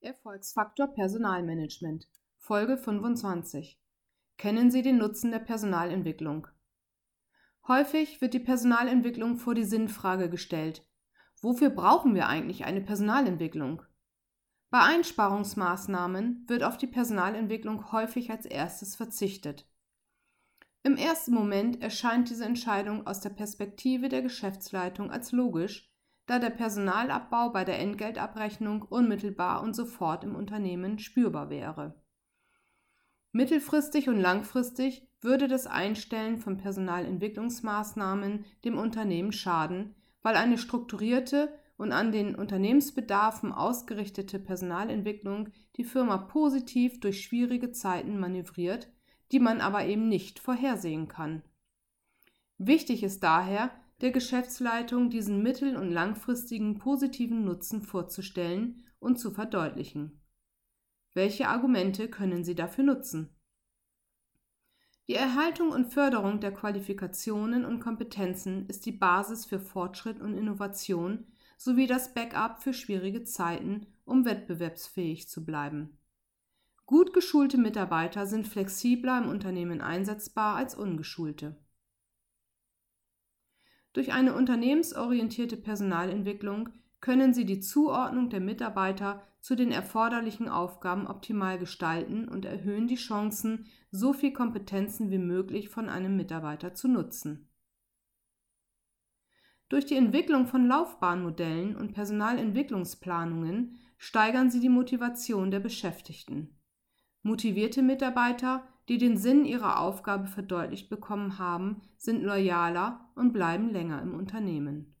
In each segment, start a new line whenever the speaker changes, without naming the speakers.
Erfolgsfaktor Personalmanagement Folge 25 Kennen Sie den Nutzen der Personalentwicklung? Häufig wird die Personalentwicklung vor die Sinnfrage gestellt. Wofür brauchen wir eigentlich eine Personalentwicklung? Bei Einsparungsmaßnahmen wird auf die Personalentwicklung häufig als erstes verzichtet. Im ersten Moment erscheint diese Entscheidung aus der Perspektive der Geschäftsleitung als logisch, da der Personalabbau bei der Entgeltabrechnung unmittelbar und sofort im Unternehmen spürbar wäre. Mittelfristig und langfristig würde das Einstellen von Personalentwicklungsmaßnahmen dem Unternehmen schaden, weil eine strukturierte und an den Unternehmensbedarfen ausgerichtete Personalentwicklung die Firma positiv durch schwierige Zeiten manövriert, die man aber eben nicht vorhersehen kann. Wichtig ist daher, der Geschäftsleitung diesen mittel- und langfristigen positiven Nutzen vorzustellen und zu verdeutlichen. Welche Argumente können Sie dafür nutzen? Die Erhaltung und Förderung der Qualifikationen und Kompetenzen ist die Basis für Fortschritt und Innovation sowie das Backup für schwierige Zeiten, um wettbewerbsfähig zu bleiben. Gut geschulte Mitarbeiter sind flexibler im Unternehmen einsetzbar als ungeschulte. Durch eine unternehmensorientierte Personalentwicklung können Sie die Zuordnung der Mitarbeiter zu den erforderlichen Aufgaben optimal gestalten und erhöhen die Chancen, so viel Kompetenzen wie möglich von einem Mitarbeiter zu nutzen. Durch die Entwicklung von Laufbahnmodellen und Personalentwicklungsplanungen steigern sie die Motivation der Beschäftigten. Motivierte Mitarbeiter, die den Sinn ihrer Aufgabe verdeutlicht bekommen haben, sind loyaler und bleiben länger im Unternehmen.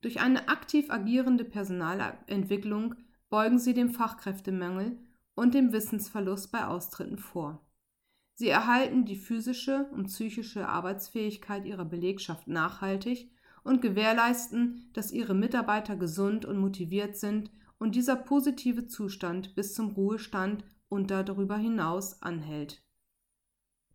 Durch eine aktiv agierende Personalentwicklung beugen sie dem Fachkräftemangel und dem Wissensverlust bei Austritten vor. Sie erhalten die physische und psychische Arbeitsfähigkeit ihrer Belegschaft nachhaltig und gewährleisten, dass ihre Mitarbeiter gesund und motiviert sind und dieser positive Zustand bis zum Ruhestand und darüber hinaus anhält